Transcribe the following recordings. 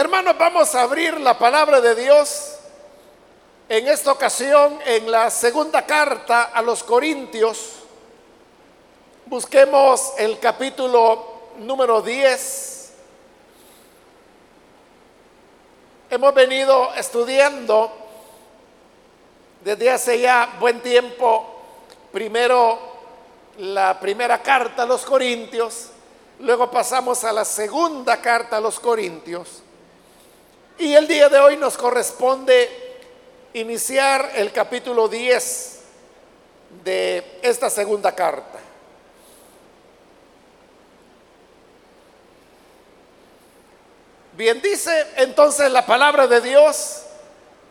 Hermanos, vamos a abrir la palabra de Dios en esta ocasión en la segunda carta a los Corintios. Busquemos el capítulo número 10. Hemos venido estudiando desde hace ya buen tiempo, primero la primera carta a los Corintios, luego pasamos a la segunda carta a los Corintios y el día de hoy nos corresponde iniciar el capítulo 10 de esta segunda carta. Bien, dice entonces la palabra de Dios,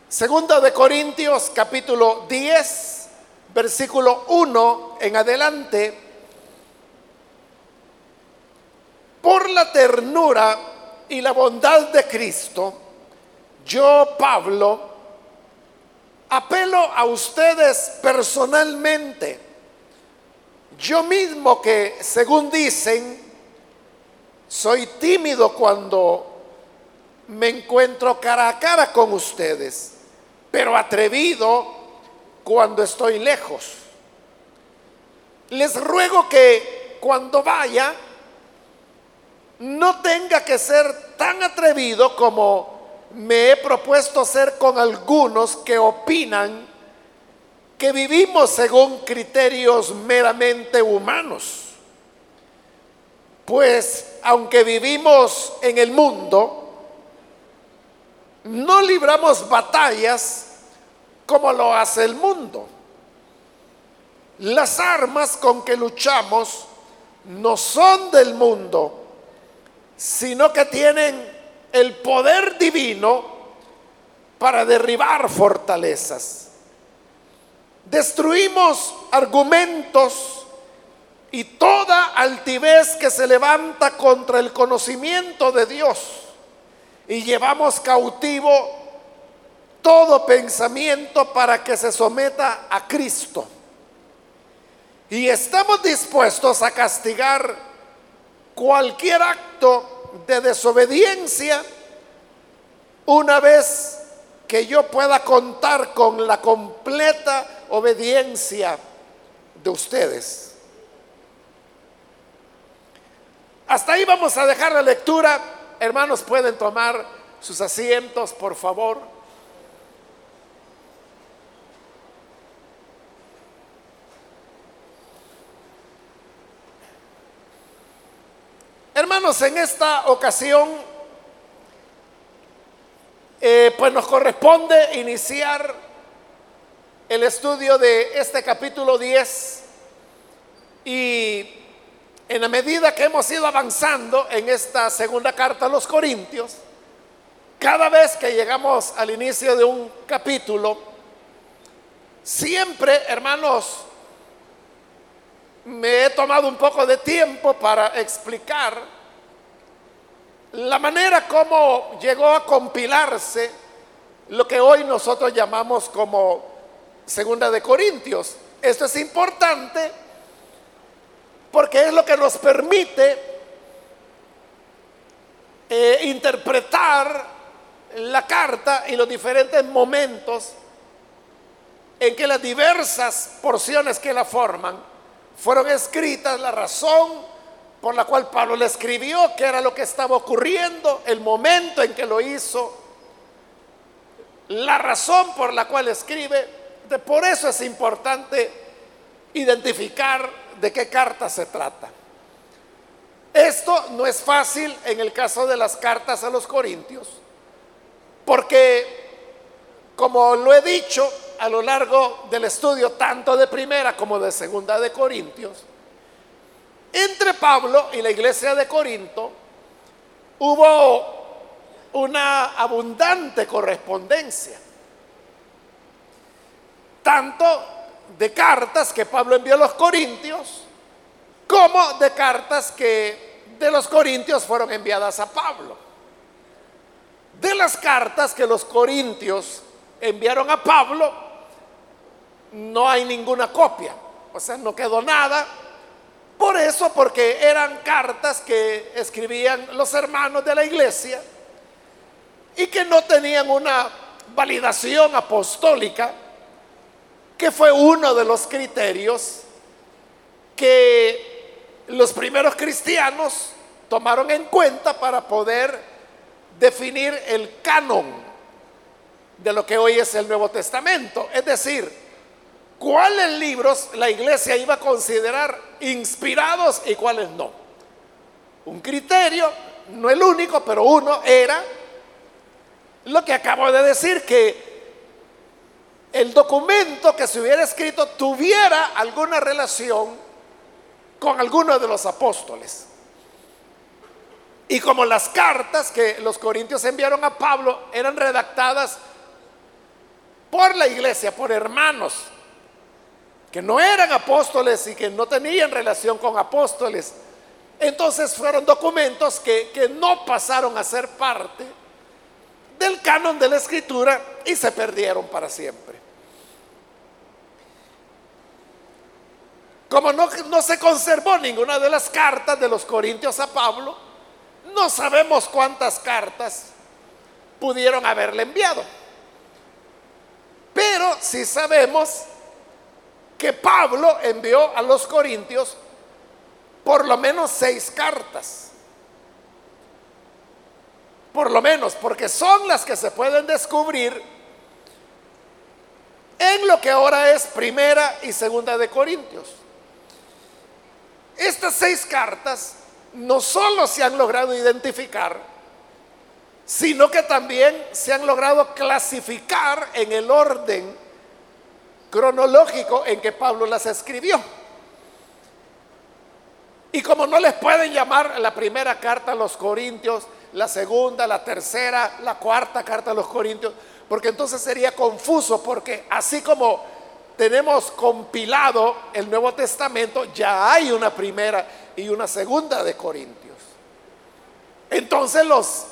segunda de Corintios capítulo 10, versículo 1 en adelante, por la ternura y la bondad de Cristo, yo, Pablo, apelo a ustedes personalmente. Yo mismo que, según dicen, soy tímido cuando me encuentro cara a cara con ustedes, pero atrevido cuando estoy lejos. Les ruego que cuando vaya, no tenga que ser tan atrevido como me he propuesto ser con algunos que opinan que vivimos según criterios meramente humanos. Pues aunque vivimos en el mundo, no libramos batallas como lo hace el mundo. Las armas con que luchamos no son del mundo, sino que tienen el poder divino para derribar fortalezas. Destruimos argumentos y toda altivez que se levanta contra el conocimiento de Dios y llevamos cautivo todo pensamiento para que se someta a Cristo. Y estamos dispuestos a castigar cualquier acto de desobediencia una vez que yo pueda contar con la completa obediencia de ustedes. Hasta ahí vamos a dejar la lectura. Hermanos, pueden tomar sus asientos, por favor. Hermanos, en esta ocasión, eh, pues nos corresponde iniciar el estudio de este capítulo 10 y en la medida que hemos ido avanzando en esta segunda carta a los Corintios, cada vez que llegamos al inicio de un capítulo, siempre, hermanos, me he tomado un poco de tiempo para explicar la manera como llegó a compilarse lo que hoy nosotros llamamos como Segunda de Corintios. Esto es importante porque es lo que nos permite eh, interpretar la carta y los diferentes momentos en que las diversas porciones que la forman fueron escritas la razón por la cual Pablo le escribió, que era lo que estaba ocurriendo, el momento en que lo hizo, la razón por la cual escribe. De, por eso es importante identificar de qué carta se trata. Esto no es fácil en el caso de las cartas a los corintios, porque, como lo he dicho, a lo largo del estudio tanto de primera como de segunda de Corintios, entre Pablo y la iglesia de Corinto hubo una abundante correspondencia, tanto de cartas que Pablo envió a los corintios, como de cartas que de los corintios fueron enviadas a Pablo. De las cartas que los corintios enviaron a Pablo, no hay ninguna copia, o sea, no quedó nada. Por eso, porque eran cartas que escribían los hermanos de la iglesia y que no tenían una validación apostólica, que fue uno de los criterios que los primeros cristianos tomaron en cuenta para poder definir el canon de lo que hoy es el Nuevo Testamento. Es decir, cuáles libros la iglesia iba a considerar inspirados y cuáles no. Un criterio, no el único, pero uno era lo que acabo de decir, que el documento que se hubiera escrito tuviera alguna relación con alguno de los apóstoles. Y como las cartas que los corintios enviaron a Pablo eran redactadas por la iglesia, por hermanos, que no eran apóstoles y que no tenían relación con apóstoles, entonces fueron documentos que, que no pasaron a ser parte del canon de la escritura y se perdieron para siempre. Como no, no, se conservó ninguna de las cartas de los Corintios a Pablo, no sabemos cuántas cartas pudieron haberle enviado. Pero sí sabemos que Pablo envió a los corintios por lo menos seis cartas. Por lo menos, porque son las que se pueden descubrir en lo que ahora es primera y segunda de Corintios. Estas seis cartas no solo se han logrado identificar, sino que también se han logrado clasificar en el orden cronológico en que Pablo las escribió. Y como no les pueden llamar la primera carta a los Corintios, la segunda, la tercera, la cuarta carta a los Corintios, porque entonces sería confuso, porque así como tenemos compilado el Nuevo Testamento, ya hay una primera y una segunda de Corintios. Entonces los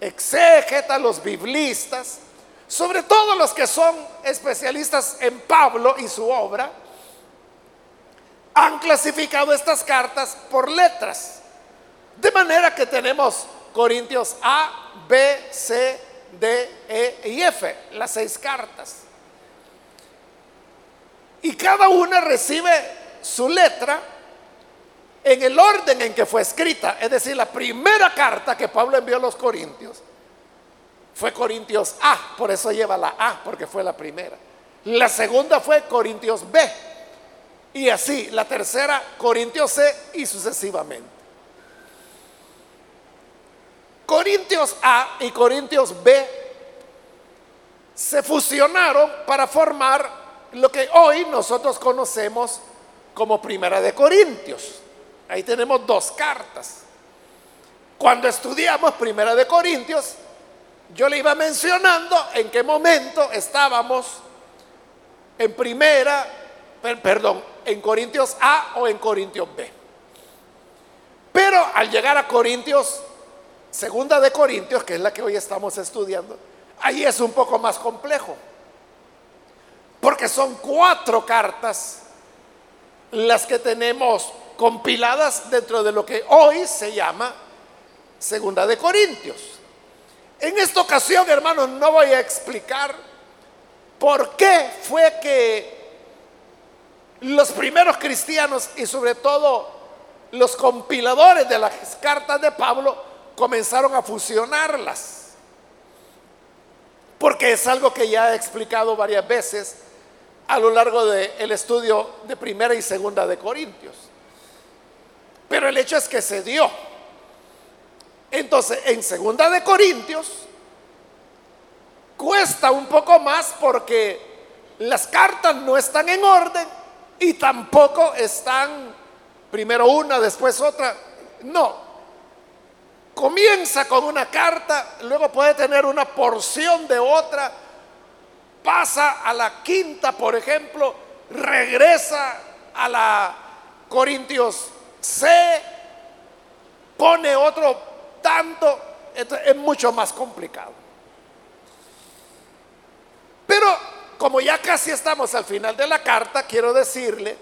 exégetas, los biblistas, sobre todo los que son especialistas en Pablo y su obra, han clasificado estas cartas por letras. De manera que tenemos Corintios A, B, C, D, E y F, las seis cartas. Y cada una recibe su letra en el orden en que fue escrita. Es decir, la primera carta que Pablo envió a los Corintios fue Corintios A, por eso lleva la A, porque fue la primera. La segunda fue Corintios B. Y así, la tercera, Corintios C y sucesivamente. Corintios A y Corintios B se fusionaron para formar lo que hoy nosotros conocemos como Primera de Corintios. Ahí tenemos dos cartas. Cuando estudiamos Primera de Corintios, yo le iba mencionando en qué momento estábamos en Primera, perdón, en Corintios A o en Corintios B. Pero al llegar a Corintios, Segunda de Corintios, que es la que hoy estamos estudiando, ahí es un poco más complejo. Porque son cuatro cartas las que tenemos compiladas dentro de lo que hoy se llama Segunda de Corintios. En esta ocasión, hermanos, no voy a explicar por qué fue que los primeros cristianos y sobre todo los compiladores de las cartas de Pablo comenzaron a fusionarlas. Porque es algo que ya he explicado varias veces a lo largo del estudio de primera y segunda de Corintios. Pero el hecho es que se dio. Entonces, en segunda de Corintios, cuesta un poco más porque las cartas no están en orden y tampoco están primero una, después otra. No. Comienza con una carta, luego puede tener una porción de otra, pasa a la quinta, por ejemplo, regresa a la Corintios se pone otro tanto, es mucho más complicado. Pero como ya casi estamos al final de la carta, quiero decirle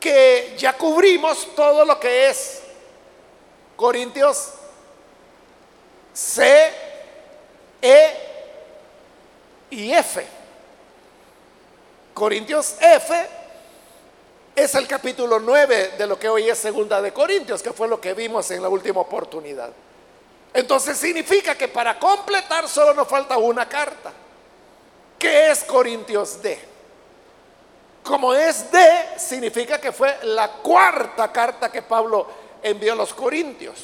que ya cubrimos todo lo que es Corintios C, E y F. Corintios F es el capítulo 9 de lo que hoy es segunda de Corintios, que fue lo que vimos en la última oportunidad. Entonces significa que para completar solo nos falta una carta, que es Corintios D. Como es D, significa que fue la cuarta carta que Pablo envió a los Corintios.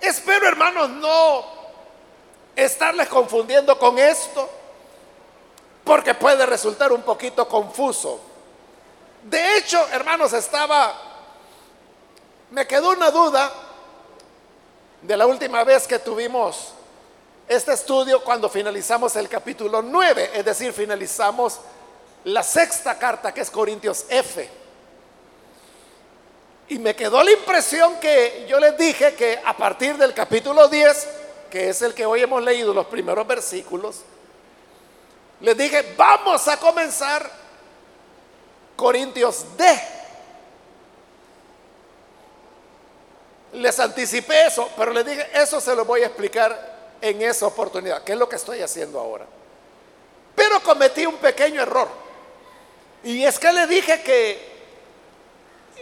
Espero, hermanos, no estarles confundiendo con esto, porque puede resultar un poquito confuso. De hecho, hermanos, estaba, me quedó una duda de la última vez que tuvimos este estudio cuando finalizamos el capítulo 9, es decir, finalizamos la sexta carta que es Corintios F. Y me quedó la impresión que yo les dije que a partir del capítulo 10, que es el que hoy hemos leído, los primeros versículos, les dije, vamos a comenzar Corintios D. Les anticipé eso, pero les dije, eso se lo voy a explicar en esa oportunidad, que es lo que estoy haciendo ahora. Pero cometí un pequeño error. Y es que le dije que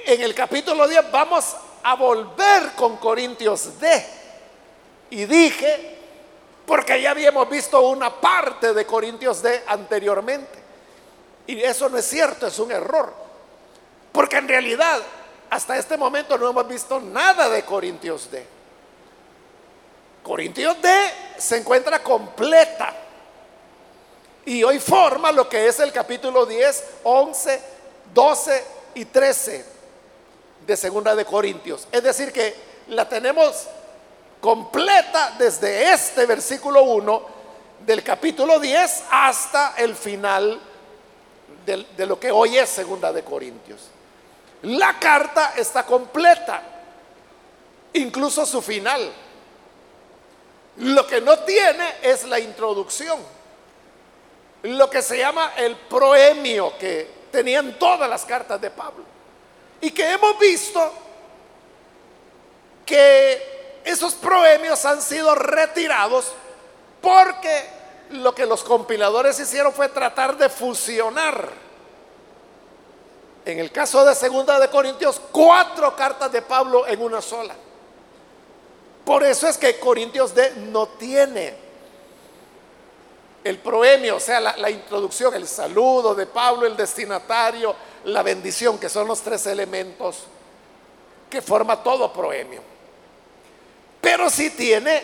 en el capítulo 10 vamos a volver con Corintios D. Y dije, porque ya habíamos visto una parte de Corintios D anteriormente. Y eso no es cierto, es un error. Porque en realidad hasta este momento no hemos visto nada de Corintios D. Corintios D se encuentra completa. Y hoy forma lo que es el capítulo 10, 11, 12 y 13 de Segunda de Corintios. Es decir, que la tenemos completa desde este versículo 1 del capítulo 10 hasta el final de, de lo que hoy es Segunda de Corintios. La carta está completa, incluso su final. Lo que no tiene es la introducción, lo que se llama el proemio que tenían todas las cartas de Pablo. Y que hemos visto que esos proemios han sido retirados porque lo que los compiladores hicieron fue tratar de fusionar en el caso de Segunda de Corintios, cuatro cartas de Pablo en una sola. Por eso es que Corintios D no tiene el proemio, o sea, la, la, introducción, el saludo de Pablo, el destinatario, la bendición, que son los tres elementos que forma todo proemio. Pero sí tiene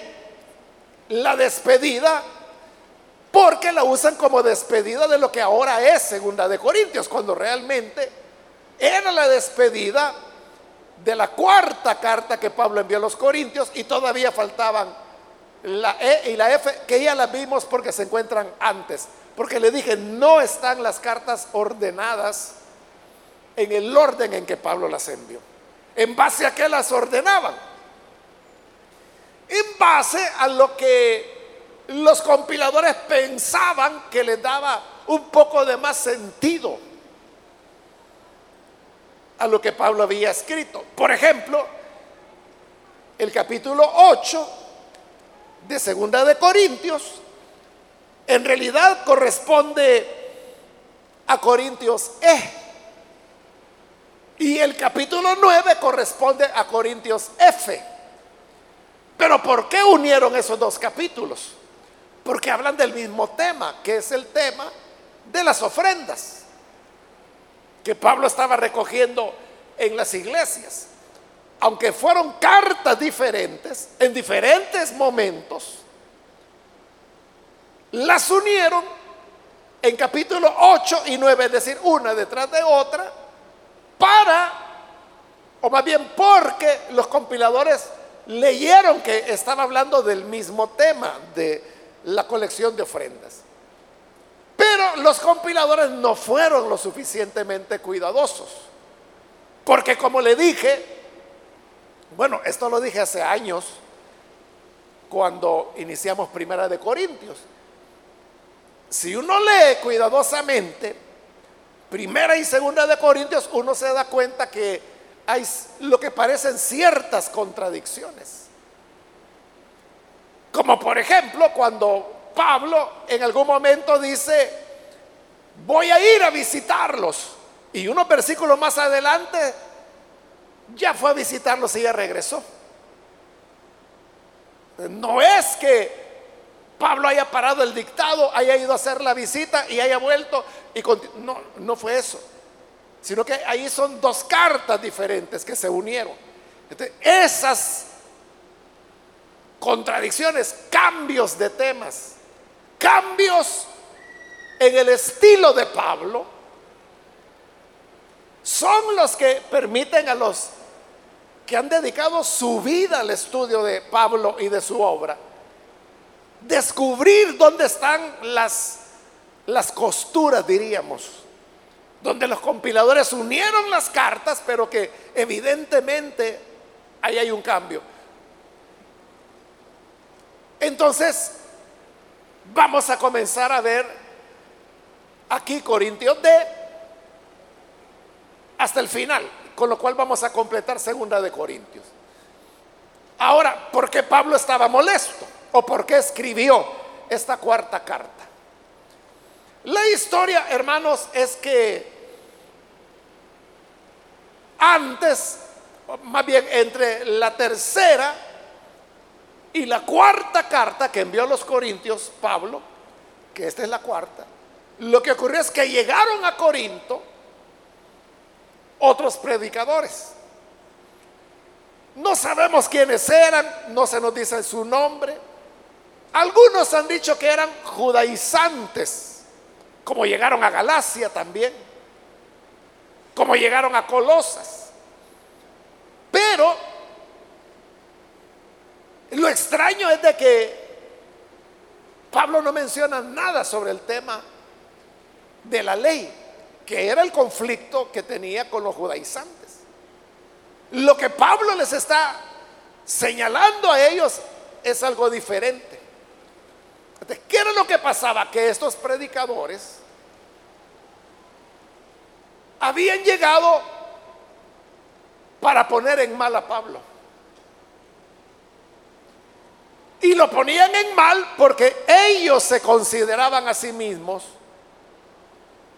la despedida, porque la usan como despedida de lo que ahora es Segunda de Corintios, cuando realmente era la despedida de la cuarta carta que Pablo envió a los Corintios y todavía faltaban la E y la F, que ya las vimos porque se encuentran antes. Porque le dije, no están las cartas ordenadas en el orden en que Pablo las envió. ¿En base a qué las ordenaban? En base a lo que los compiladores pensaban que les daba un poco de más sentido a lo que Pablo había escrito. Por ejemplo, el capítulo 8 de Segunda de Corintios en realidad corresponde a Corintios E. Y el capítulo 9 corresponde a Corintios F. Pero ¿por qué unieron esos dos capítulos? Porque hablan del mismo tema, que es el tema de las ofrendas que Pablo estaba recogiendo en las iglesias. Aunque fueron cartas diferentes, en diferentes momentos, las unieron en capítulo 8 y 9, es decir, una detrás de otra, para, o más bien porque los compiladores leyeron que estaba hablando del mismo tema de la colección de ofrendas. Pero los compiladores no fueron lo suficientemente cuidadosos. Porque como le dije, bueno, esto lo dije hace años, cuando iniciamos Primera de Corintios. Si uno lee cuidadosamente Primera y Segunda de Corintios, uno se da cuenta que hay lo que parecen ciertas contradicciones. Como por ejemplo cuando Pablo en algún momento dice, voy a ir a visitarlos. Y unos versículos más adelante ya fue a visitarlos y ya regresó. No es que Pablo haya parado el dictado, haya ido a hacer la visita y haya vuelto y no, no fue eso. Sino que ahí son dos cartas diferentes que se unieron. esas contradicciones, cambios de temas, cambios en el estilo de Pablo, son los que permiten a los que han dedicado su vida al estudio de Pablo y de su obra, descubrir dónde están las, las costuras, diríamos, donde los compiladores unieron las cartas, pero que evidentemente ahí hay un cambio. Entonces, vamos a comenzar a ver aquí Corintios D hasta el final con lo cual vamos a completar segunda de Corintios. Ahora, ¿por qué Pablo estaba molesto? ¿O por qué escribió esta cuarta carta? La historia, hermanos, es que antes, más bien entre la tercera y la cuarta carta que envió a los Corintios, Pablo, que esta es la cuarta, lo que ocurrió es que llegaron a Corinto otros predicadores. No sabemos quiénes eran, no se nos dice su nombre. Algunos han dicho que eran judaizantes, como llegaron a Galacia también, como llegaron a Colosas. Pero lo extraño es de que Pablo no menciona nada sobre el tema de la ley que era el conflicto que tenía con los judaizantes. Lo que Pablo les está señalando a ellos es algo diferente. ¿Qué era lo que pasaba? Que estos predicadores habían llegado para poner en mal a Pablo. Y lo ponían en mal porque ellos se consideraban a sí mismos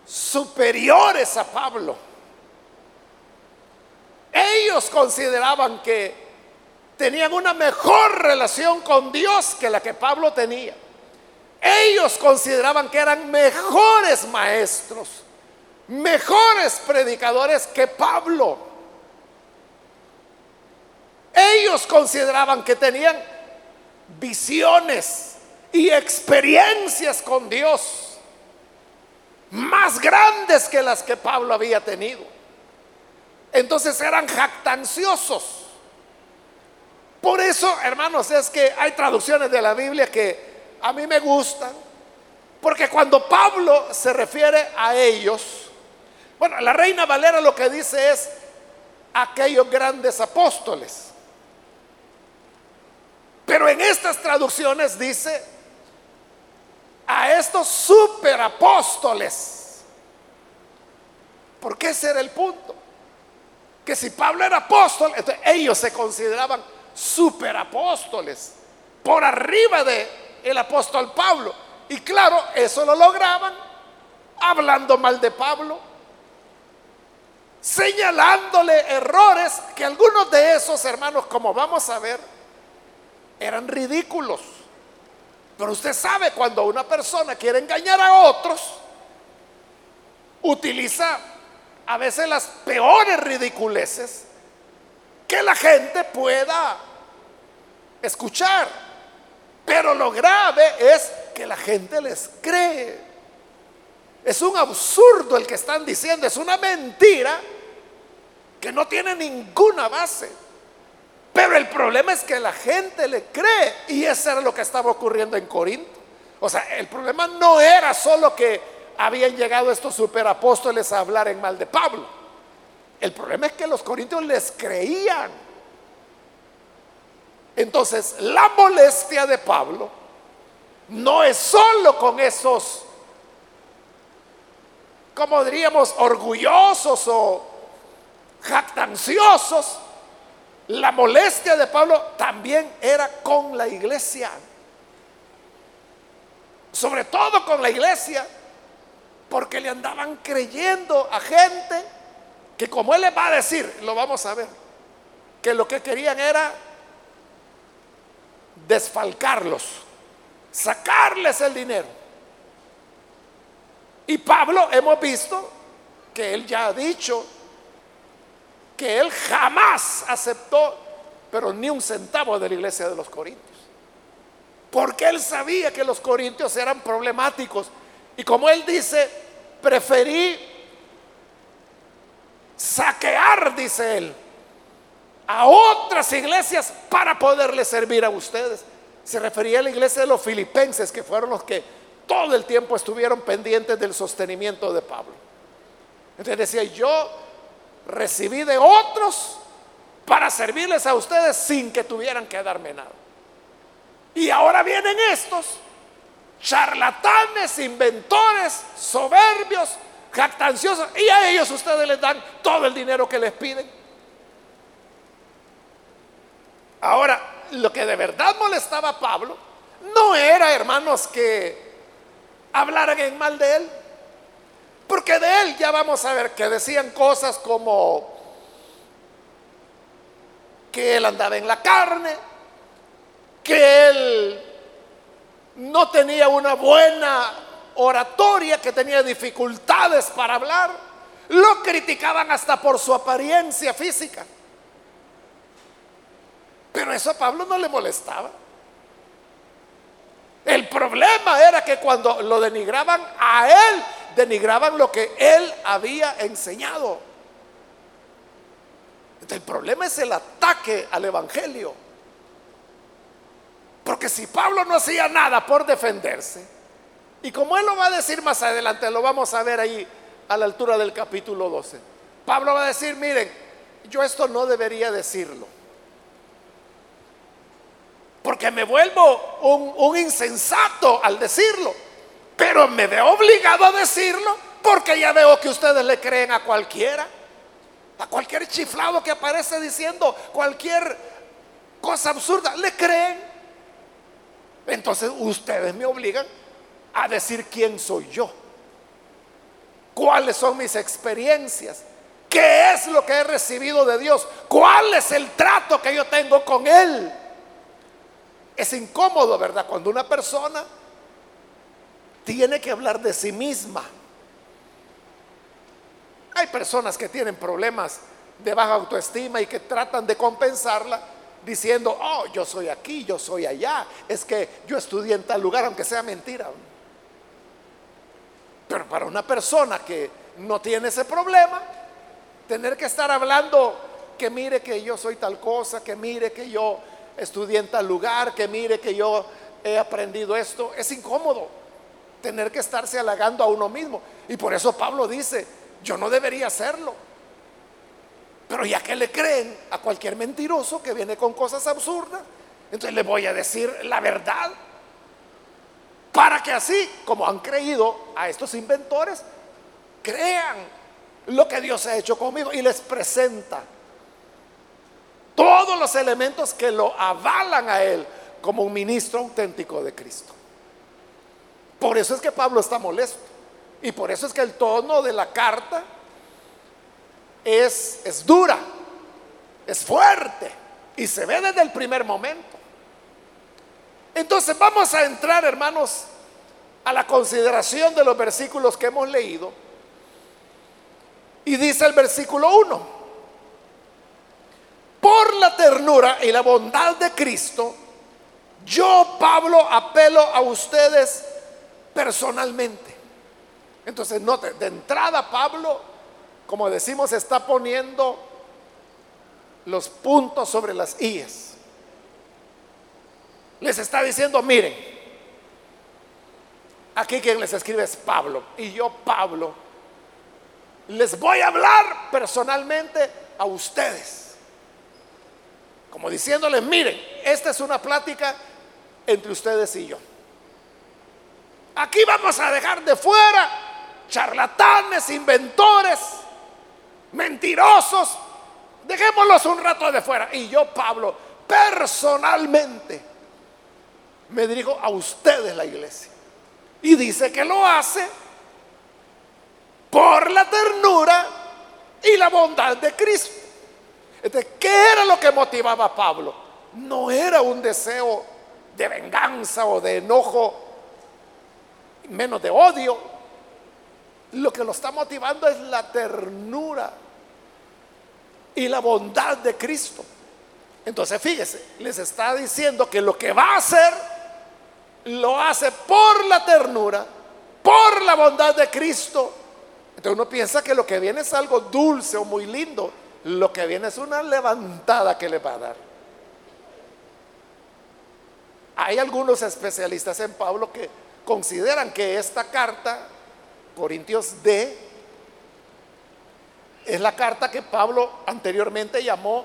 superiores a Pablo. Ellos consideraban que tenían una mejor relación con Dios que la que Pablo tenía. Ellos consideraban que eran mejores maestros, mejores predicadores que Pablo. Ellos consideraban que tenían visiones y experiencias con Dios más grandes que las que Pablo había tenido. Entonces eran jactanciosos. Por eso, hermanos, es que hay traducciones de la Biblia que a mí me gustan, porque cuando Pablo se refiere a ellos, bueno, la reina Valera lo que dice es aquellos grandes apóstoles. Pero en estas traducciones dice a estos superapóstoles. Porque ese era el punto. Que si Pablo era apóstol, entonces ellos se consideraban superapóstoles, por arriba de el apóstol Pablo. Y claro, eso lo lograban hablando mal de Pablo, señalándole errores que algunos de esos hermanos, como vamos a ver, eran ridículos. Pero usted sabe cuando una persona quiere engañar a otros, utiliza a veces las peores ridiculeces que la gente pueda escuchar. Pero lo grave es que la gente les cree. Es un absurdo el que están diciendo, es una mentira que no tiene ninguna base. Pero el problema es que la gente le cree y eso era lo que estaba ocurriendo en Corinto. O sea, el problema no era solo que habían llegado estos superapóstoles a hablar en mal de Pablo. El problema es que los corintios les creían. Entonces, la molestia de Pablo no es solo con esos, como diríamos, orgullosos o jactanciosos, la molestia de Pablo también era con la iglesia. sobre todo con la iglesia, porque le andaban creyendo a gente que como él les va a decir, lo vamos a ver, que lo que querían era desfalcarlos, sacarles el dinero. Y Pablo hemos visto que él ya ha dicho que él jamás aceptó, pero ni un centavo de la iglesia de los Corintios. Porque él sabía que los Corintios eran problemáticos. Y como él dice, preferí saquear, dice él, a otras iglesias para poderle servir a ustedes. Se refería a la iglesia de los filipenses, que fueron los que todo el tiempo estuvieron pendientes del sostenimiento de Pablo. Entonces decía, yo recibí de otros para servirles a ustedes sin que tuvieran que darme nada. Y ahora vienen estos charlatanes, inventores, soberbios, jactanciosos, y a ellos ustedes les dan todo el dinero que les piden. Ahora, lo que de verdad molestaba a Pablo no era, hermanos, que hablaran en mal de él, porque de él ya vamos a ver que decían cosas como que él andaba en la carne, que él no tenía una buena oratoria, que tenía dificultades para hablar. Lo criticaban hasta por su apariencia física. Pero eso a Pablo no le molestaba. El problema era que cuando lo denigraban a él, denigraban lo que él había enseñado. el problema es el ataque al Evangelio. Porque si Pablo no hacía nada por defenderse, y como él lo va a decir más adelante, lo vamos a ver ahí a la altura del capítulo 12, Pablo va a decir, miren, yo esto no debería decirlo. Porque me vuelvo un, insensato al decirlo. Pero me veo obligado a decirlo porque ya veo que ustedes le creen a cualquiera. A cualquier chiflado que aparece diciendo cualquier cosa absurda, le creen. Entonces ustedes me obligan a decir quién soy yo, cuáles son mis experiencias, qué es lo que he recibido de Dios, cuál es el trato que yo tengo con Él. Es incómodo, ¿verdad? Cuando una persona tiene que hablar de sí misma. Hay personas que tienen problemas de baja autoestima y que tratan de compensarla diciendo, oh, yo soy aquí, yo soy allá, es que yo estudié en tal lugar, aunque sea mentira. Pero para una persona que no tiene ese problema, tener que estar hablando que mire que yo soy tal cosa, que mire que yo estudié en tal lugar, que mire que yo he aprendido esto, es incómodo tener que estarse halagando a uno mismo. Y por eso Pablo dice, yo no debería hacerlo. Pero ya que le creen a cualquier mentiroso que viene con cosas absurdas, entonces le voy a decir la verdad. Para que así, como han creído a estos inventores, crean lo que Dios ha hecho conmigo y les presenta todos los elementos que lo avalan a él como un ministro auténtico de Cristo. Por eso es que Pablo está molesto. Y por eso es que el tono de la carta es, es dura, es fuerte y se ve desde el primer momento. Entonces vamos a entrar, hermanos, a la consideración de los versículos que hemos leído. Y dice el versículo 1, por la ternura y la bondad de Cristo, yo, Pablo, apelo a ustedes personalmente. Entonces, note, de entrada Pablo como decimos, está poniendo los puntos sobre las IES. Les está diciendo, miren, aquí quien les escribe es Pablo. Y yo, Pablo, les voy a hablar personalmente a ustedes. Como diciéndoles, miren, esta es una plática entre ustedes y yo. Aquí vamos a dejar de fuera charlatanes, inventores, mentirosos, dejémoslos un rato de fuera. Y yo, Pablo, personalmente me dirijo a ustedes la iglesia. Y dice que lo hace por la ternura y la bondad de Cristo. ¿Qué era lo que motivaba a Pablo? No era un deseo de venganza o de enojo, menos de odio. Lo que lo está motivando es la ternura y la bondad de Cristo. Entonces, fíjese, les está diciendo que lo que va a hacer, lo hace por la ternura, por la bondad de Cristo. Entonces uno piensa que lo que viene es algo dulce o muy lindo. Lo que viene es una levantada que le va a dar. Hay algunos especialistas en Pablo que consideran que esta carta, Corintios D, es la carta que Pablo anteriormente llamó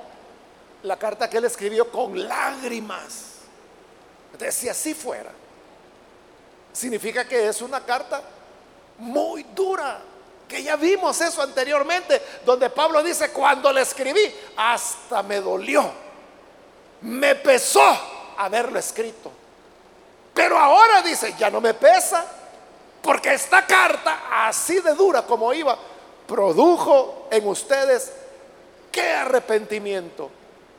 la carta que él escribió con lágrimas. Entonces, si así fuera, significa que es una carta muy dura. Que ya vimos eso anteriormente, donde Pablo dice, cuando le escribí, hasta me dolió, me pesó haberlo escrito. Pero ahora dice, ya no me pesa, porque esta carta, así de dura como iba, produjo en ustedes qué arrepentimiento,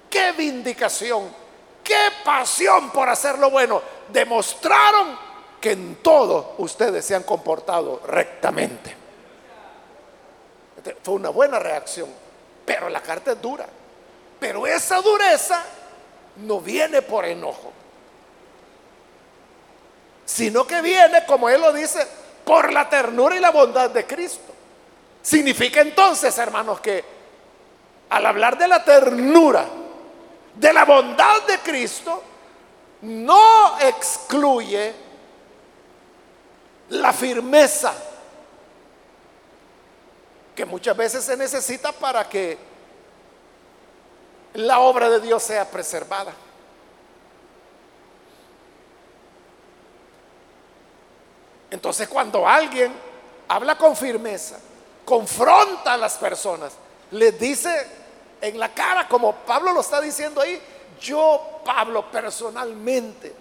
qué vindicación, qué pasión por hacer lo bueno. Demostraron que en todo ustedes se han comportado rectamente. Fue una buena reacción, pero la carta es dura. Pero esa dureza no viene por enojo, sino que viene, como él lo dice, por la ternura y la bondad de Cristo. Significa entonces, hermanos, que al hablar de la ternura, de la bondad de Cristo, no excluye la firmeza que muchas veces se necesita para que la obra de Dios sea preservada. Entonces cuando alguien habla con firmeza, confronta a las personas, les dice en la cara, como Pablo lo está diciendo ahí, yo, Pablo, personalmente,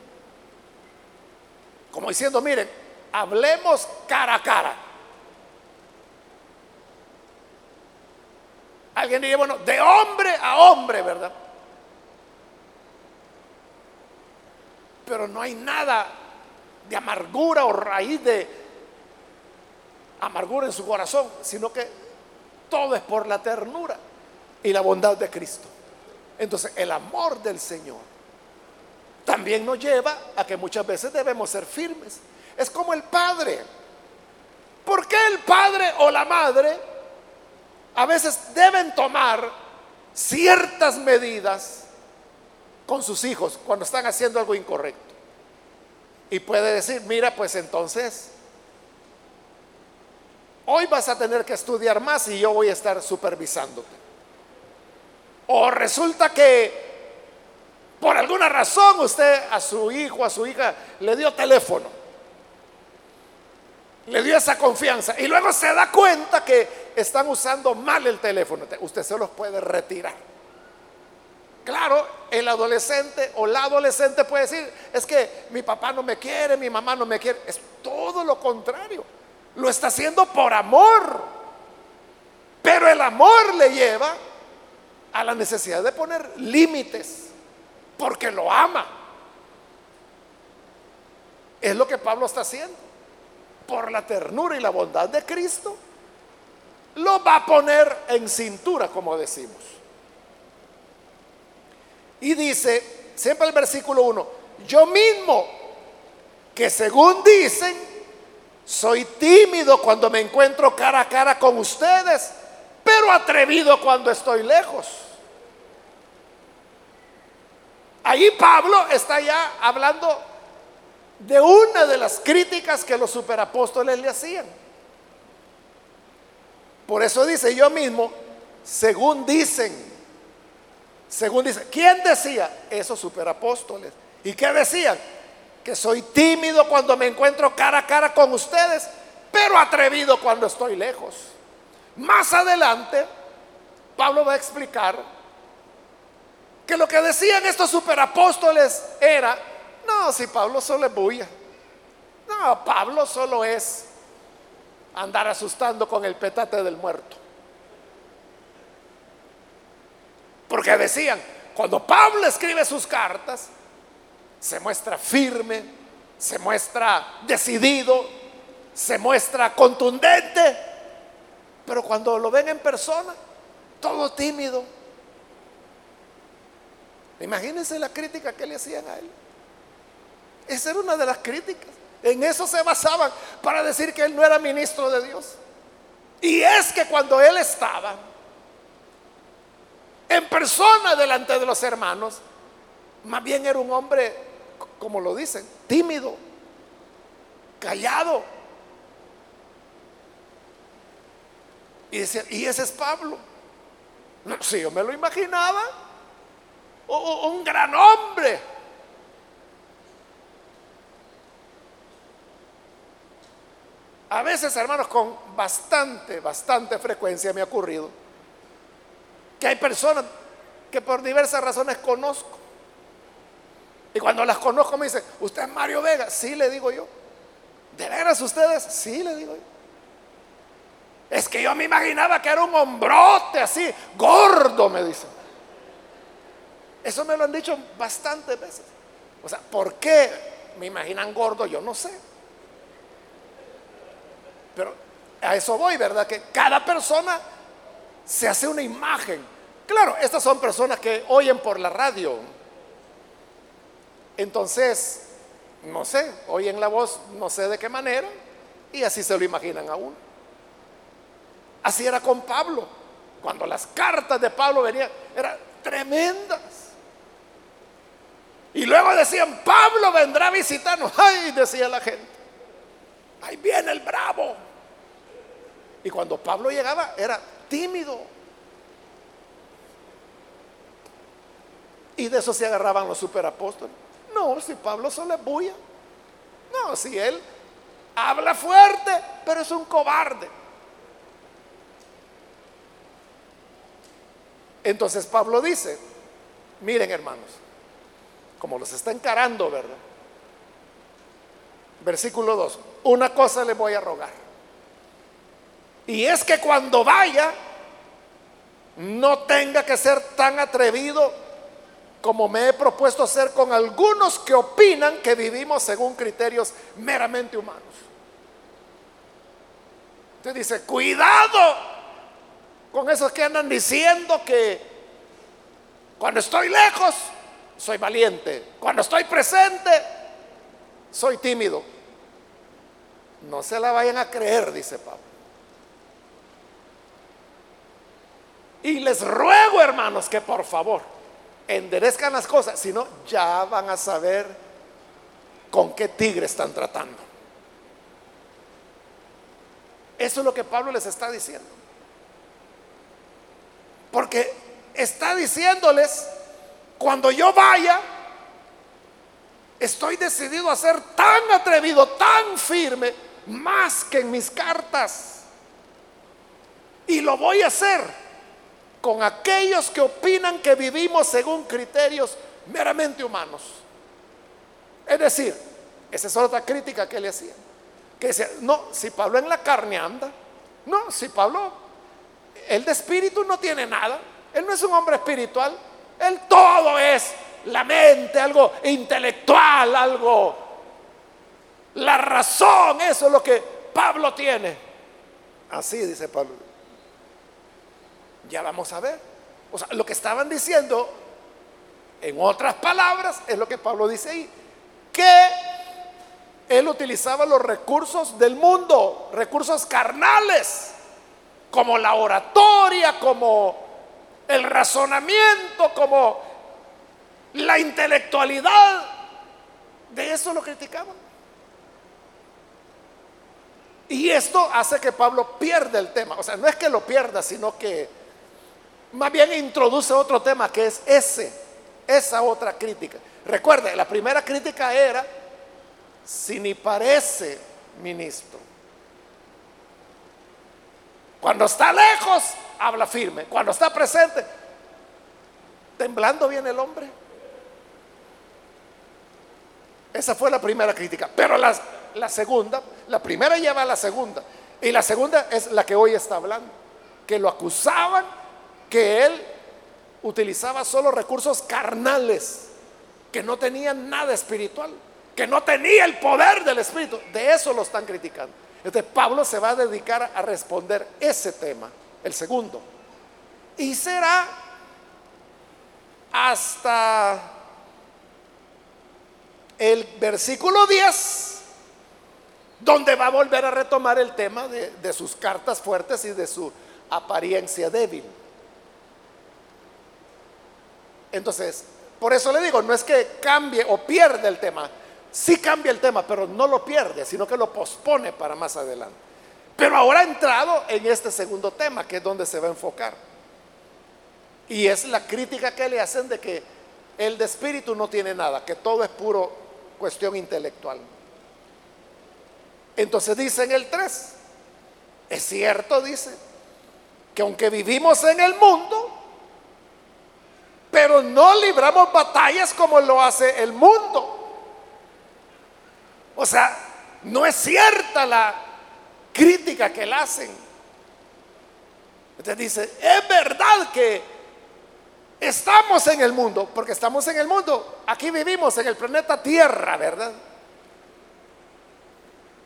como diciendo, miren, hablemos cara a cara. Alguien diría, bueno, de hombre a hombre, ¿verdad? Pero no hay nada de amargura o raíz de amargura en su corazón, sino que todo es por la ternura y la bondad de Cristo. Entonces, el amor del Señor también nos lleva a que muchas veces debemos ser firmes. Es como el padre. ¿Por qué el padre o la madre a veces deben tomar ciertas medidas con sus hijos cuando están haciendo algo incorrecto? Y puede decir, mira, pues entonces, hoy vas a tener que estudiar más y yo voy a estar supervisándote. O resulta que por alguna razón usted a su hijo, a su hija, le dio teléfono le dio esa confianza y luego se da cuenta que están usando mal el teléfono. Usted se los puede retirar. Claro, el adolescente o la adolescente puede decir, es que mi papá no me quiere, mi mamá no me quiere. Es todo lo contrario. Lo está haciendo por amor. Pero el amor le lleva a la necesidad de poner límites, porque lo ama. Es lo que Pablo está haciendo por la ternura y la bondad de Cristo, lo va a poner en cintura, como decimos. Y dice, siempre el versículo 1, yo mismo, que según dicen, soy tímido cuando me encuentro cara a cara con ustedes, pero atrevido cuando estoy lejos. Ahí Pablo está ya hablando de una de las críticas que los superapóstoles le hacían. Por eso dice yo mismo, según dicen, según dicen, ¿quién decía? Esos superapóstoles. ¿Y qué decían? Que soy tímido cuando me encuentro cara a cara con ustedes, pero atrevido cuando estoy lejos. Más adelante, Pablo va a explicar que lo que decían estos superapóstoles era no, si Pablo solo es bulla. No, Pablo solo es andar asustando con el petate del muerto. Porque decían, cuando Pablo escribe sus cartas, se muestra firme, se muestra decidido, se muestra contundente, pero cuando lo ven en persona, todo tímido. Imagínense la crítica que le hacían a él. Esa era una de las críticas. En eso se basaban para decir que él no era ministro de Dios. Y es que cuando él estaba en persona delante de los hermanos, más bien era un hombre, como lo dicen, tímido, callado. Y, decía, y ese es Pablo. No, si yo me lo imaginaba, un gran hombre A veces, hermanos, con bastante, bastante frecuencia me ha ocurrido que hay personas que por diversas razones conozco. Y cuando las conozco me dicen, ¿usted es Mario Vega? Sí, le digo yo. ¿De veras ustedes? Sí, le digo yo. Es que yo me imaginaba que era un hombrote así, gordo, me dicen. Eso me lo han dicho bastantes veces. O sea, ¿por qué me imaginan gordo? Yo no sé. Pero a eso voy, ¿verdad? Que cada persona se hace una imagen. Claro, estas son personas que oyen por la radio. Entonces, no sé, oyen la voz, no sé de qué manera, y así se lo imaginan a uno. Así era con Pablo. Cuando las cartas de Pablo venían, eran tremendas. Y luego decían, Pablo vendrá a visitarnos. Ay, decía la gente ahí viene el bravo. Y cuando Pablo llegaba era tímido. Y de eso se agarraban los superapóstoles. No, si Pablo solo es bulla. No, si él habla fuerte, pero es un cobarde. Entonces Pablo dice, miren hermanos, como los está encarando, ¿verdad? Versículo 2 una cosa le voy a rogar. Y es que cuando vaya, no tenga que ser tan atrevido como me he propuesto ser con algunos que opinan que vivimos según criterios meramente humanos. Usted dice, cuidado con esos que andan diciendo que cuando estoy lejos soy valiente, cuando estoy presente soy tímido. No se la vayan a creer, dice Pablo. Y les ruego, hermanos, que por favor enderezcan las cosas, si no, ya van a saber con qué tigre están tratando. Eso es lo que Pablo les está diciendo. Porque está diciéndoles, cuando yo vaya, estoy decidido a ser tan atrevido, tan firme, más que en mis cartas. Y lo voy a hacer con aquellos que opinan que vivimos según criterios meramente humanos. Es decir, esa es otra crítica que le hacían. Que decía, no, si Pablo en la carne anda, no, si Pablo, él de espíritu no tiene nada, él no es un hombre espiritual, él todo es la mente, algo intelectual, algo la razón, eso es lo que Pablo tiene. Así dice Pablo. Ya vamos a ver. O sea, lo que estaban diciendo, en otras palabras, es lo que Pablo dice ahí. Que él utilizaba los recursos del mundo, recursos carnales, como la oratoria, como el razonamiento, como la intelectualidad. De eso lo criticaban. Y esto hace que Pablo pierda el tema. O sea, no es que lo pierda, sino que más bien introduce otro tema que es ese, esa otra crítica. Recuerde, la primera crítica era, si ni parece ministro. Cuando está lejos, habla firme. Cuando está presente, temblando viene el hombre. Esa fue la primera crítica. Pero las la segunda, la primera lleva a la segunda. Y la segunda es la que hoy está hablando, que lo acusaban que él utilizaba solo recursos carnales, que no tenían nada espiritual, que no tenía el poder del Espíritu. De eso lo están criticando. Entonces Pablo se va a dedicar a responder ese tema, el segundo. Y será hasta el versículo 10 donde va a volver a retomar el tema de, de, sus cartas fuertes y de su apariencia débil. Entonces, por eso le digo, no es que cambie o pierde el tema, sí cambia el tema, pero no lo pierde, sino que lo pospone para más adelante. Pero ahora ha entrado en este segundo tema, que es donde se va a enfocar. Y es la crítica que le hacen de que el de espíritu no tiene nada, que todo es puro cuestión intelectual. Entonces dice en el 3, es cierto, dice, que aunque vivimos en el mundo, pero no libramos batallas como lo hace el mundo. O sea, no es cierta la crítica que le hacen. Entonces dice, es verdad que estamos en el mundo, porque estamos en el mundo, aquí vivimos en el planeta Tierra, ¿verdad?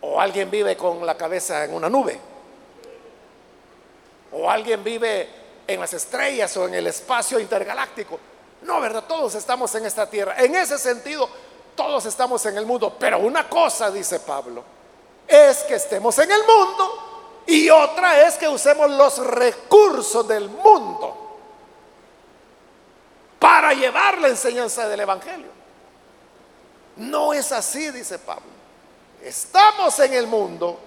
O alguien vive con la cabeza en una nube. O alguien vive en las estrellas o en el espacio intergaláctico. No, ¿verdad? Todos estamos en esta tierra. En ese sentido, todos estamos en el mundo. Pero una cosa, dice Pablo, es que estemos en el mundo y otra es que usemos los recursos del mundo llevar la enseñanza del Evangelio. No es así, dice Pablo. Estamos en el mundo,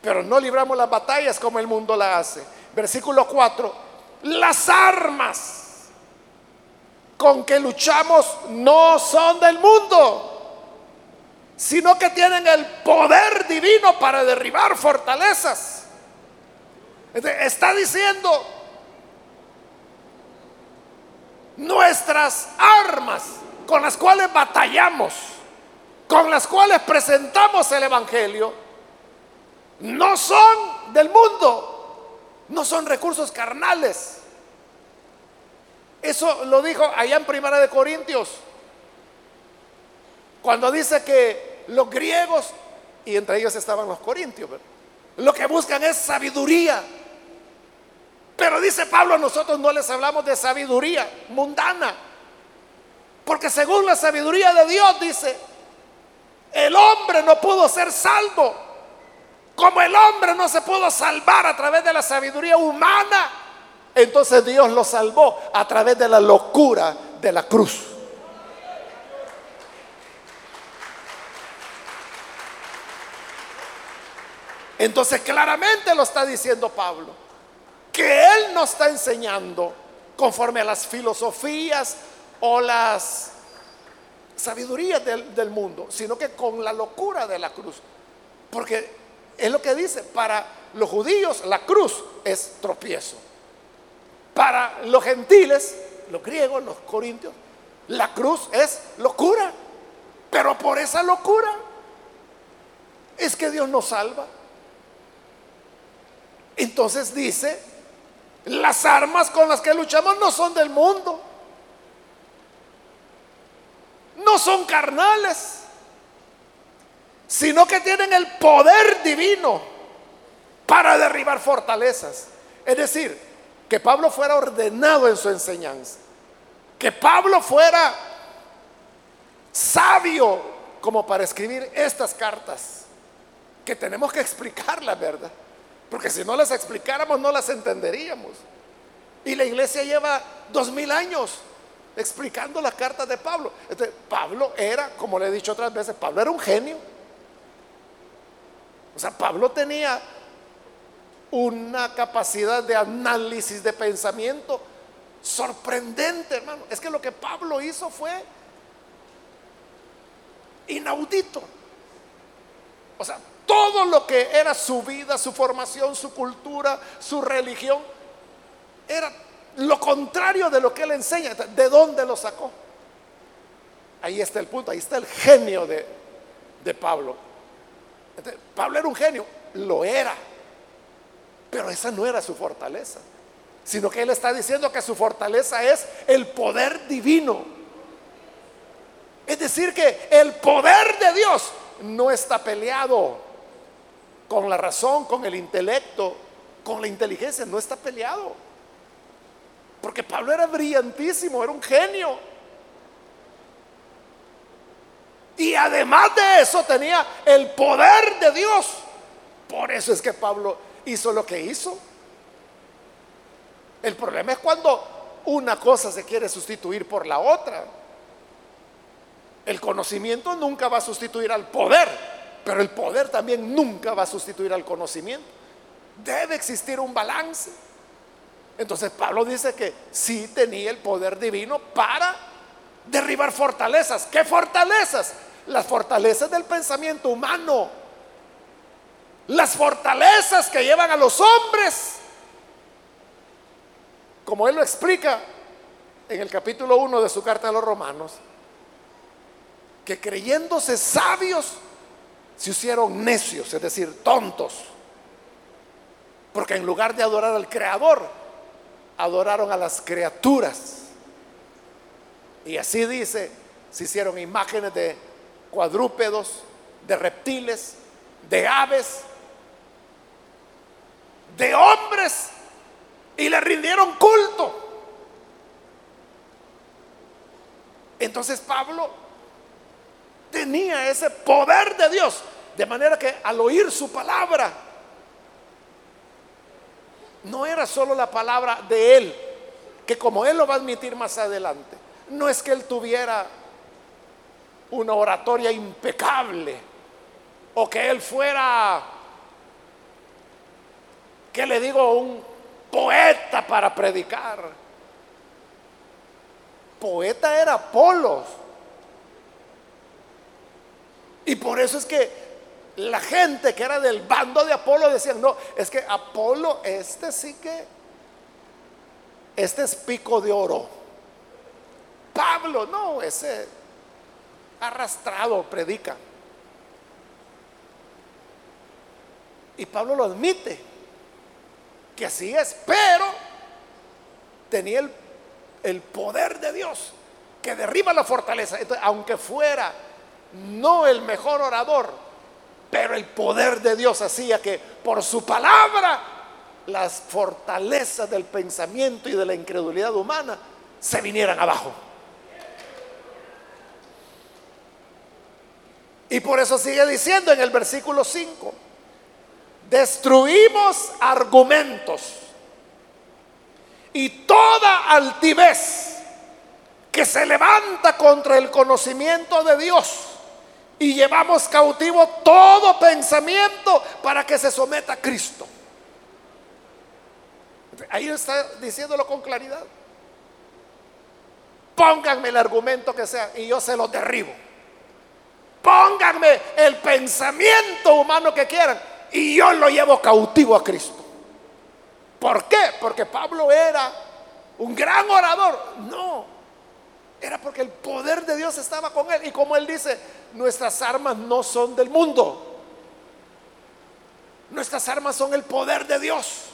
pero no libramos las batallas como el mundo la hace. Versículo 4, las armas con que luchamos no son del mundo, sino que tienen el poder divino para derribar fortalezas. Está diciendo, nuestras armas con las cuales batallamos con las cuales presentamos el Evangelio, no son del mundo, no son recursos carnales. Eso lo dijo allá en Primera de Corintios, cuando dice que los griegos, y entre ellos estaban los corintios, lo que buscan es sabiduría. Pero dice Pablo, nosotros no les hablamos de sabiduría mundana, porque según la sabiduría de Dios, dice, el hombre no pudo ser salvo. Como el hombre no se pudo salvar a través de la sabiduría humana, entonces Dios lo salvó a través de la locura de la cruz. Entonces claramente lo está diciendo Pablo, que él no está enseñando conforme a las filosofías o las sabiduría del, mundo, sino que con la locura de la cruz. Porque es lo que dice, para los judíos la cruz es tropiezo. Para los gentiles, los griegos, los corintios, la cruz es locura. Pero por esa locura es que Dios nos salva. Entonces dice, las armas con las que luchamos no son del mundo no son carnales, sino que tienen el poder divino para derribar fortalezas. Es decir, que Pablo fuera ordenado en su enseñanza, que Pablo fuera sabio como para escribir estas cartas, que tenemos que explicarlas, ¿verdad? Porque si no las explicáramos no las entenderíamos. Y la iglesia lleva dos mil años explicando las cartas de Pablo. Entonces, Pablo era, como le he dicho otras veces, Pablo era un genio. O sea, Pablo tenía una capacidad de análisis de pensamiento sorprendente, hermano. Es que lo que Pablo hizo fue inaudito. O sea, todo lo que era su vida, su formación, su cultura, su religión, era lo contrario de lo que él enseña. ¿De dónde lo sacó? Ahí está el punto, ahí está el genio de, de Pablo. Pablo era un genio, lo era, pero esa no era su fortaleza, sino que él está diciendo que su fortaleza es el poder divino. Es decir, que el poder de Dios no está peleado con la razón, con el intelecto, con la inteligencia, no está peleado. Porque Pablo era brillantísimo, era un genio. Y además de eso tenía el poder de Dios. Por eso es que Pablo hizo lo que hizo. El problema es cuando una cosa se quiere sustituir por la otra. El conocimiento nunca va a sustituir al poder, pero el poder también nunca va a sustituir al conocimiento. Debe existir un balance. Entonces Pablo dice que sí tenía el poder divino para derribar fortalezas. ¿Qué fortalezas? Las fortalezas del pensamiento humano. Las fortalezas que llevan a los hombres. Como él lo explica en el capítulo 1 de su carta a los romanos, que creyéndose sabios, se hicieron necios, es decir, tontos. Porque en lugar de adorar al Creador, adoraron a las criaturas. Y así dice, se hicieron imágenes de cuadrúpedos, de reptiles, de aves, de hombres, y le rindieron culto. Entonces Pablo tenía ese poder de Dios, de manera que al oír su palabra, no era solo la palabra de él, que como él lo va a admitir más adelante, no es que él tuviera una oratoria impecable o que él fuera, que le digo, un poeta para predicar. Poeta era Apolos. Y por eso es que la gente que era del bando de Apolo decían, no, es que Apolo, este sí que, este es pico de oro. Pablo, no, ese arrastrado predica. Y Pablo lo admite, que así es, pero tenía el, el poder de Dios que derriba la fortaleza. Aunque fuera no el mejor orador, pero el poder de Dios hacía que por su palabra las fortalezas del pensamiento y de la incredulidad humana se vinieran abajo. Y por eso sigue diciendo en el versículo 5, destruimos argumentos y toda altivez que se levanta contra el conocimiento de Dios y llevamos cautivo todo pensamiento para que se someta a Cristo. Ahí está diciéndolo con claridad. Pónganme el argumento que sea y yo se lo derribo. Pónganme el pensamiento humano que quieran y yo lo llevo cautivo a Cristo. ¿Por qué? Porque Pablo era un gran orador. No, era porque el poder de Dios estaba con él. Y como él dice, nuestras armas no son del mundo. Nuestras armas son el poder de Dios.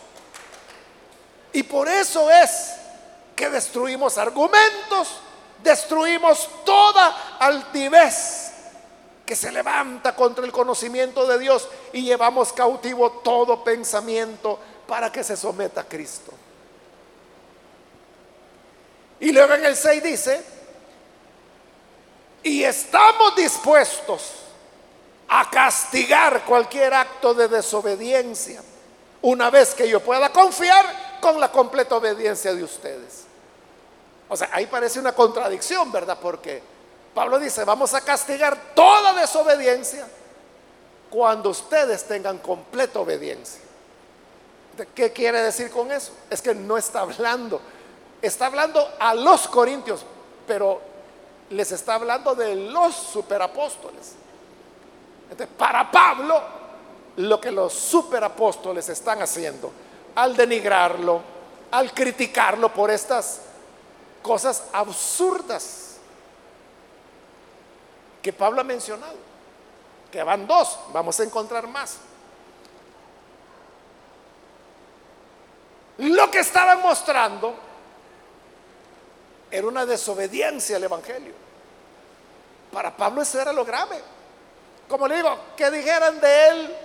Y por eso es que destruimos argumentos, destruimos toda altivez que se levanta contra el conocimiento de Dios y llevamos cautivo todo pensamiento para que se someta a Cristo. Y luego en el 6 dice, y estamos dispuestos a castigar cualquier acto de desobediencia una vez que yo pueda confiar con la completa obediencia de ustedes. O sea, ahí parece una contradicción, ¿verdad? Porque Pablo dice, vamos a castigar toda desobediencia cuando ustedes tengan completa obediencia. ¿Qué quiere decir con eso? Es que no está hablando, está hablando a los corintios, pero les está hablando de los superapóstoles. Entonces, para Pablo, lo que los superapóstoles están haciendo al denigrarlo, al criticarlo por estas cosas absurdas que Pablo ha mencionado. que van dos, vamos a encontrar más. Lo que estaban mostrando era una desobediencia al Evangelio. Para Pablo eso era lo grave. Como le digo, que dijeran de él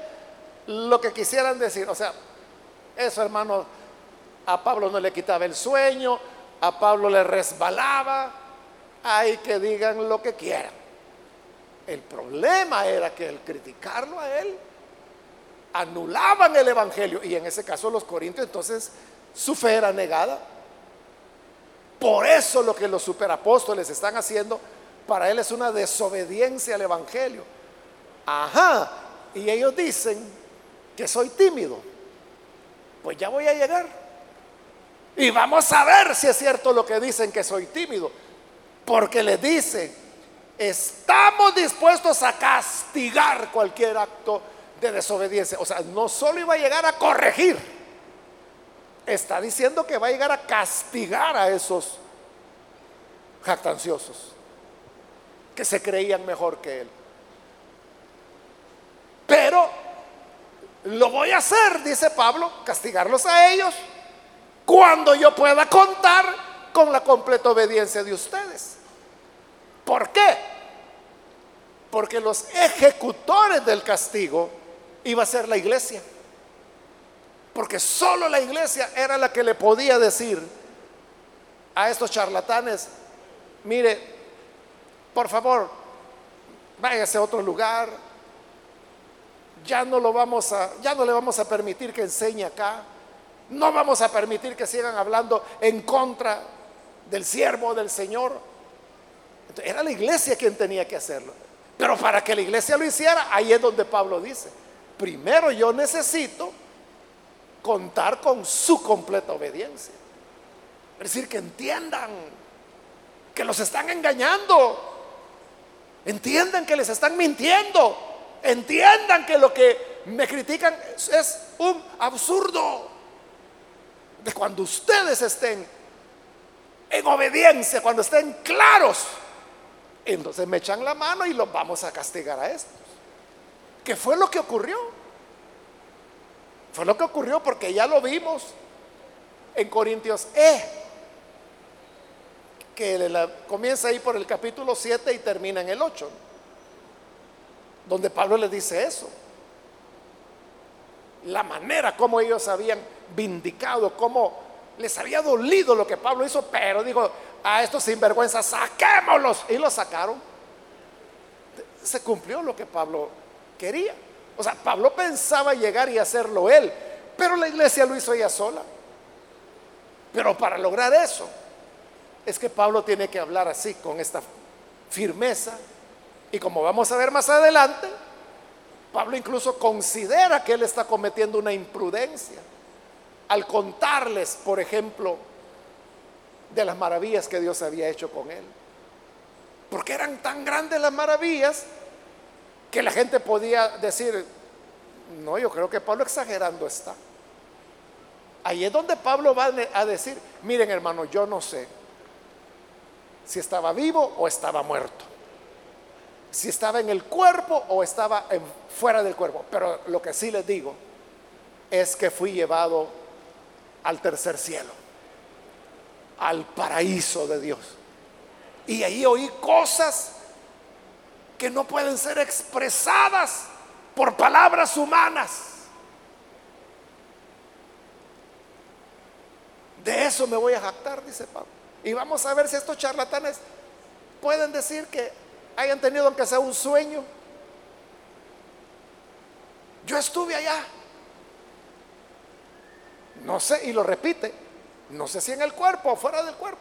lo que quisieran decir. O sea, eso hermano, a Pablo no le quitaba el sueño, a Pablo le resbalaba. Hay que digan lo que quieran. El problema era que el criticarlo a él anulaban el Evangelio. Y en ese caso los corintios, entonces su fe era negada. Por eso lo que los superapóstoles están haciendo, para él es una desobediencia al Evangelio. Ajá, y ellos dicen que soy tímido. Pues ya voy a llegar. Y vamos a ver si es cierto lo que dicen que soy tímido. Porque le dicen, estamos dispuestos a castigar cualquier acto de desobediencia. O sea, no solo iba a llegar a corregir, está diciendo que va a llegar a castigar a esos jactanciosos que se creían mejor que él. Pero lo voy a hacer, dice Pablo, castigarlos a ellos cuando yo pueda contar con la completa obediencia de ustedes. ¿Por qué? Porque los ejecutores del castigo iba a ser la iglesia. Porque solo la iglesia era la que le podía decir a estos charlatanes, mire, por favor, váyase a otro lugar, ya no lo vamos a, ya no le vamos a permitir que enseñe acá, no vamos a permitir que sigan hablando en contra del siervo del Señor. era la iglesia quien tenía que hacerlo. Pero para que la iglesia lo hiciera, ahí es donde Pablo dice, primero yo necesito contar con su completa obediencia. Es decir, que entiendan que los están engañando. Entiendan que les están mintiendo. Entiendan que lo que me critican es un absurdo. De cuando ustedes estén en obediencia, cuando estén claros, entonces me echan la mano y los vamos a castigar a estos. ¿Qué fue lo que ocurrió? Fue lo que ocurrió porque ya lo vimos en Corintios E, que comienza ahí por el capítulo 7 y termina en el 8, donde Pablo le dice eso. La manera como ellos habían vindicado, cómo les había dolido lo que Pablo hizo, pero dijo, a estos sinvergüenzas, saquémoslos. Y los sacaron. Se cumplió lo que Pablo quería. O sea, Pablo pensaba llegar y hacerlo él, pero la iglesia lo hizo ella sola. Pero para lograr eso, es que Pablo tiene que hablar así, con esta firmeza. Y como vamos a ver más adelante, Pablo incluso considera que él está cometiendo una imprudencia al contarles, por ejemplo, de las maravillas que Dios había hecho con él. Porque eran tan grandes las maravillas que la gente podía decir, no, yo creo que Pablo exagerando está. Ahí es donde Pablo va a decir, miren hermano, yo no sé si estaba vivo o estaba muerto, si estaba en el cuerpo o estaba fuera del cuerpo, pero lo que sí les digo es que fui llevado al tercer cielo, al paraíso de Dios. Y ahí oí cosas que no pueden ser expresadas por palabras humanas. De eso me voy a jactar, dice Pablo. Y vamos a ver si estos charlatanes pueden decir que hayan tenido aunque sea un sueño. Yo estuve allá. No sé, y lo repite, no sé si en el cuerpo o fuera del cuerpo,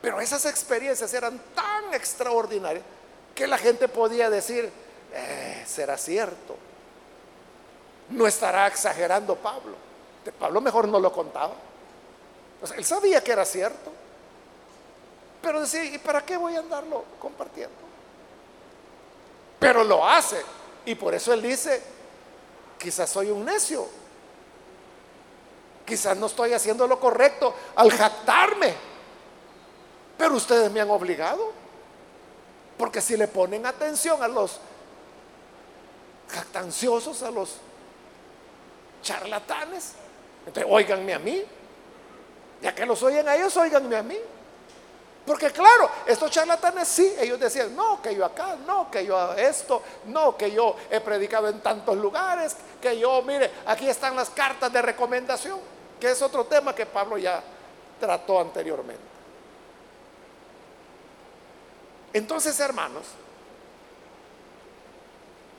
pero esas experiencias eran tan extraordinarias que la gente podía decir, eh, será cierto. No estará exagerando Pablo. Pablo mejor no lo contaba. él sabía que era cierto. Pero decía, ¿y para qué voy a andarlo compartiendo? Pero lo hace. Y por eso él dice, quizás soy un necio. Quizás no estoy haciendo lo correcto al jactarme. Pero ustedes me han obligado. Porque si le ponen atención a los jactanciosos, a los charlatanes. Entonces, óiganme a mí. Ya que los oyen a ellos, óiganme a mí. Porque claro, estos charlatanes sí, ellos decían, no, que yo acá, no, que yo esto, no, que yo he predicado en tantos lugares, que yo, mire, aquí están las cartas de recomendación, que es otro tema que Pablo ya trató anteriormente. Entonces, hermanos,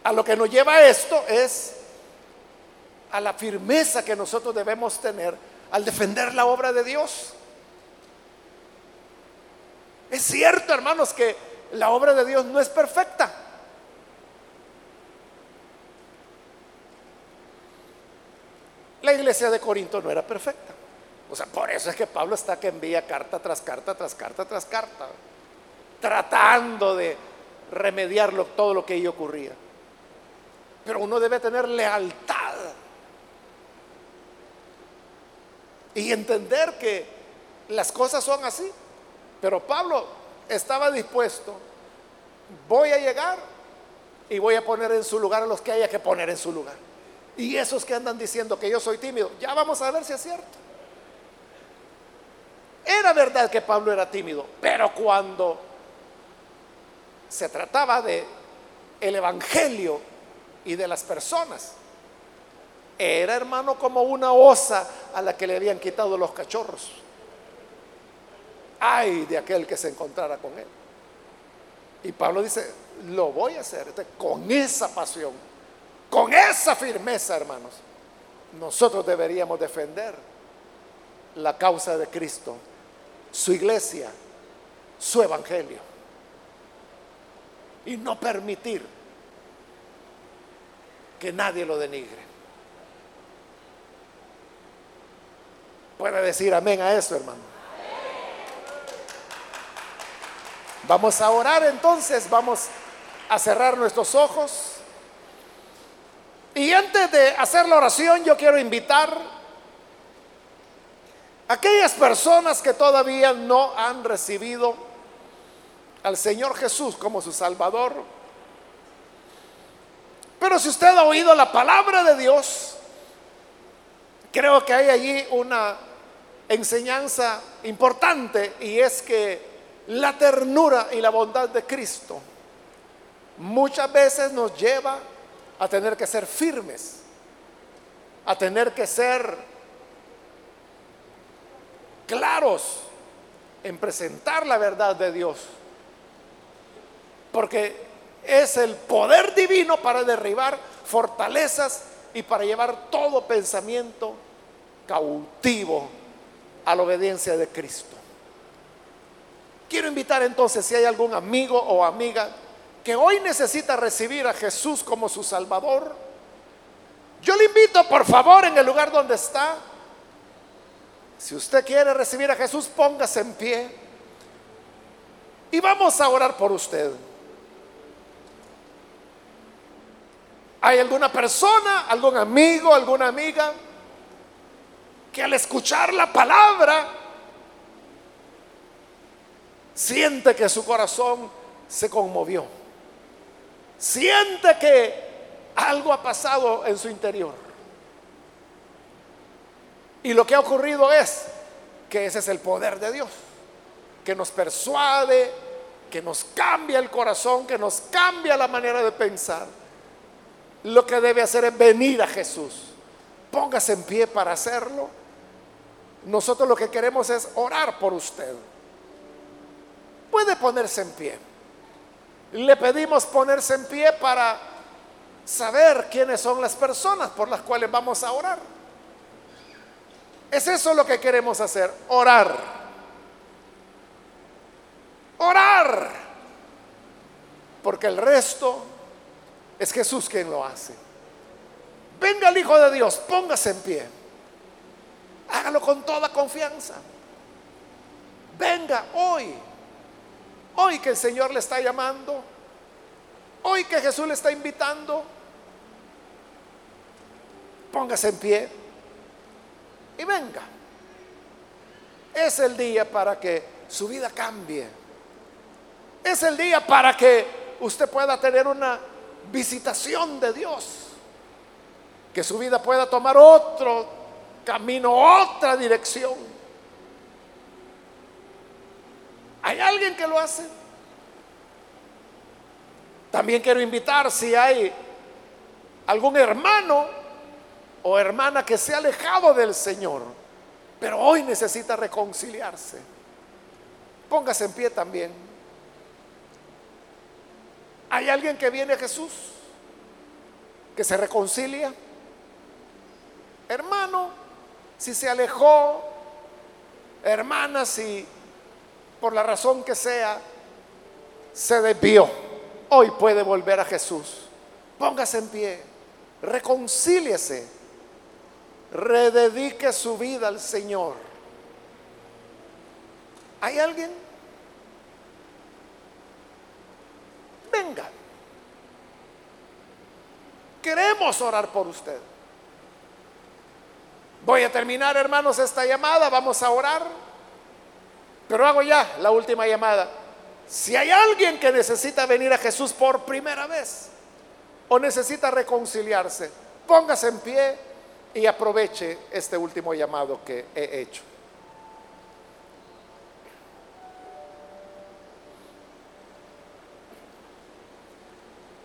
a lo que nos lleva esto es a la firmeza que nosotros debemos tener al defender la obra de Dios. Es cierto, hermanos, que la obra de Dios no es perfecta. La iglesia de Corinto no era perfecta. O sea, por eso es que Pablo está que envía carta tras carta, tras carta, tras carta, tratando de remediar todo lo que ahí ocurría. Pero uno debe tener lealtad y entender que las cosas son así. Pero Pablo estaba dispuesto, voy a llegar y voy a poner en su lugar a los que haya que poner en su lugar. Y esos que andan diciendo que yo soy tímido, ya vamos a ver si es cierto. Era verdad que Pablo era tímido, pero cuando se trataba de el evangelio y de las personas, era hermano como una osa a la que le habían quitado los cachorros ay de aquel que se encontrara con él. Y Pablo dice, lo voy a hacer con esa pasión, con esa firmeza, hermanos. Nosotros deberíamos defender la causa de Cristo, su iglesia, su evangelio. Y no permitir que nadie lo denigre. Puede decir amén a eso, hermano. Vamos a orar entonces, vamos a cerrar nuestros ojos. Y antes de hacer la oración, yo quiero invitar a aquellas personas que todavía no han recibido al Señor Jesús como su Salvador. Pero si usted ha oído la palabra de Dios, creo que hay allí una enseñanza importante y es que la ternura y la bondad de Cristo muchas veces nos lleva a tener que ser firmes, a tener que ser claros en presentar la verdad de Dios. Porque es el poder divino para derribar fortalezas y para llevar todo pensamiento cautivo a la obediencia de Cristo. Quiero invitar entonces si hay algún amigo o amiga que hoy necesita recibir a Jesús como su Salvador. Yo le invito, por favor, en el lugar donde está. Si usted quiere recibir a Jesús, póngase en pie. Y vamos a orar por usted. ¿Hay alguna persona, algún amigo, alguna amiga que al escuchar la palabra siente que su corazón se conmovió. Siente que algo ha pasado en su interior. Y lo que ha ocurrido es que ese es el poder de Dios, que nos persuade, que nos cambia el corazón, que nos cambia la manera de pensar. Lo que debe hacer es venir a Jesús. Póngase en pie para hacerlo. Nosotros lo que queremos es orar por usted. Puede ponerse en pie. Le pedimos ponerse en pie para saber quiénes son las personas por las cuales vamos a orar. Es eso lo que queremos hacer, orar. Orar. Porque el resto es Jesús quien lo hace. Venga el Hijo de Dios, póngase en pie. Hágalo con toda confianza. Venga hoy. Hoy que el Señor le está llamando, hoy que Jesús le está invitando, póngase en pie y venga. Es el día para que su vida cambie. Es el día para que usted pueda tener una visitación de Dios. Que su vida pueda tomar otro camino, otra dirección. ¿Hay alguien que lo hace? También quiero invitar si hay algún hermano o hermana que se ha alejado del Señor, pero hoy necesita reconciliarse. Póngase en pie también. ¿Hay alguien que viene a Jesús? Que se reconcilia. Hermano, si se alejó, hermana, si por la razón que sea se desvió, hoy puede volver a Jesús. Póngase en pie, reconcíliese, rededique su vida al Señor. ¿Hay alguien? Venga. Queremos orar por usted. Voy a terminar, hermanos, esta llamada. Vamos a orar. Pero hago ya la última llamada. Si hay alguien que necesita venir a Jesús por primera vez o necesita reconciliarse, póngase en pie y aproveche este último llamado que he hecho.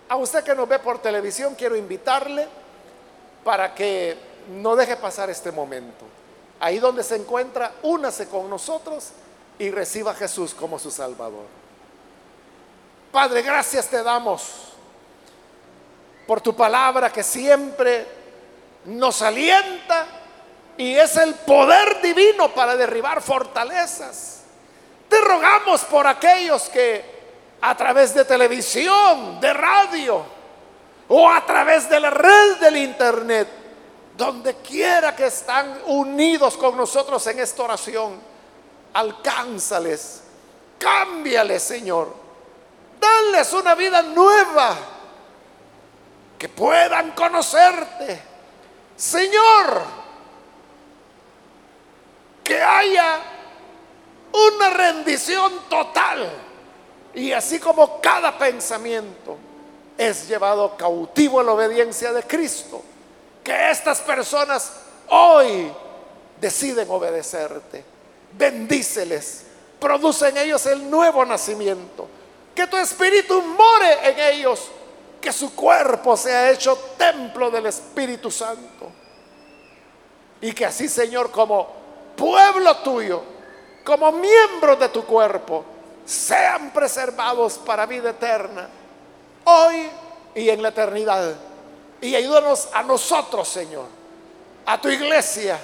A usted que nos ve por televisión, quiero invitarle para que no deje pasar este momento. Ahí donde se encuentra, únase con nosotros y reciba a Jesús como su Salvador. Padre, gracias te damos por tu palabra que siempre nos alienta y es el poder divino para derribar fortalezas. Te rogamos por aquellos que a través de televisión, de radio o a través de la red del internet, donde quiera que están unidos con nosotros en esta oración, alcánzales, cámbiales, Señor, danles una vida nueva, que puedan conocerte, Señor, que haya una rendición total y así como cada pensamiento es llevado cautivo a la obediencia de Cristo, que estas personas hoy deciden obedecerte. Bendíceles, produce en ellos el nuevo nacimiento, que tu espíritu more en ellos, que su cuerpo sea hecho templo del Espíritu Santo. Y que así, Señor, como pueblo tuyo, como miembro de tu cuerpo, sean preservados para vida eterna, hoy y en la eternidad. Y ayúdanos a nosotros, Señor, a tu iglesia,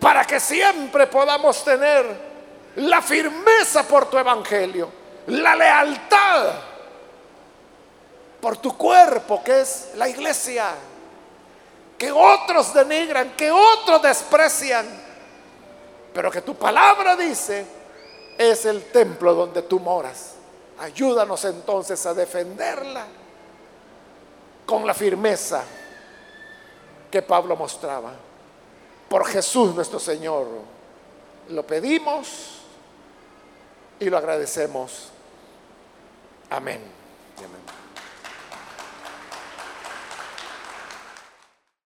para que siempre podamos tener la firmeza por tu evangelio, la lealtad por tu cuerpo, que es la iglesia, que otros denigran, que otros desprecian, pero que tu palabra dice, es el templo donde tú moras. Ayúdanos entonces a defenderla con la firmeza que Pablo mostraba. Por Jesús nuestro Señor. Lo pedimos y lo agradecemos. Amén.